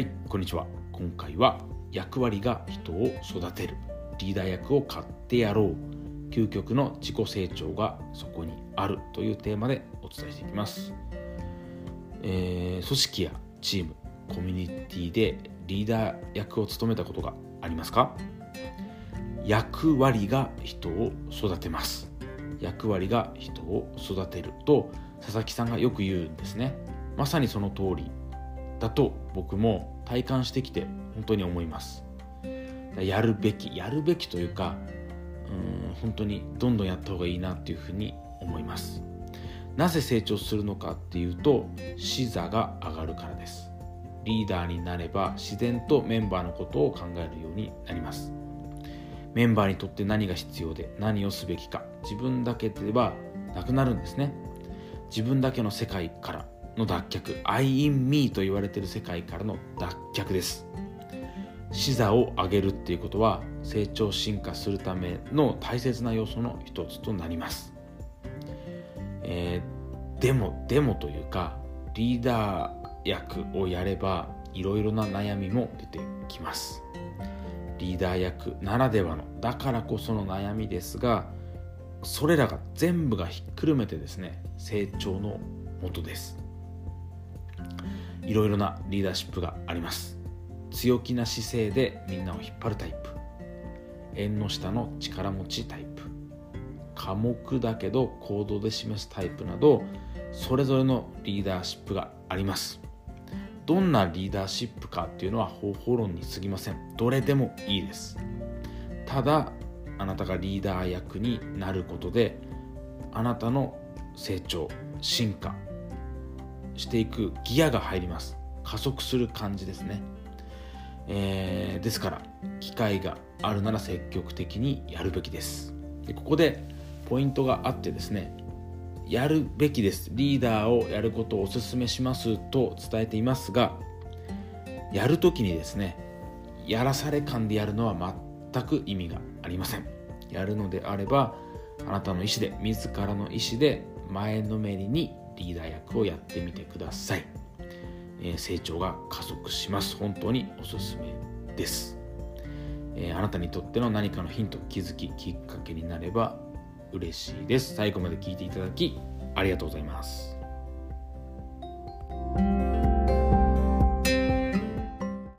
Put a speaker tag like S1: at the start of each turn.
S1: はいこんにちは。今回は役割が人を育てるリーダー役を買ってやろう。究極の自己成長がそこにあるというテーマでお伝えしていきます、えー、組織やチームコミュニティでリーダー役を務めたことがありますか？役割が人を育てます。役割が人を育てると佐々木さんがよく言うんですね。まさにその通り。だと僕も体感してきて本当に思います。やるべきやるべきというかうん本当にどんどんやった方がいいなっていうふうに思います。なぜ成長するのかっていうと視座が上がるからです。リーダーになれば自然とメンバーのことを考えるようになります。メンバーにとって何が必要で何をすべきか自分だけではなくなるんですね。自分だけの世界からの脱却。I in me と言われている世界からの脱却です。視座を上げるっていうことは成長進化するための大切な要素の一つとなります、えー、でもでもというかリーダー役をやればいろいろな悩みも出てきます。リーダー役ならではの。だからこその悩みですがそれらが全部がひっくるめてですね成長のもとです。いろいろなリーダーシップがあります。強気な姿勢でみんなを引っ張るタイプ。縁の下の力持ちタイプ。寡黙だけど行動で示すタイプなどそれぞれのリーダーシップがあります。どんなリーダーシップかっていうのは方法論に過ぎません。どれでもいいです。ただあなたがリーダー役になることであなたの成長進化していくギアが入ります。加速する感じですね、えー、ですから機会があるなら積極的にやるべきです。でここでポイントがあってですねやるべきです。リーダーをやることをお勧めしますと伝えていますがやるときにですねやらされ感でやるのは全く意味がありません。やるのであればあなたの意思で自らの意思で前のめりにリーダー役をやってみてください、えー、成長が加速します。本当におすすめです、えー、あなたにとっての何かのヒント気づききっかけになれば嬉しいです。最後まで聞いていただきありがとうございます。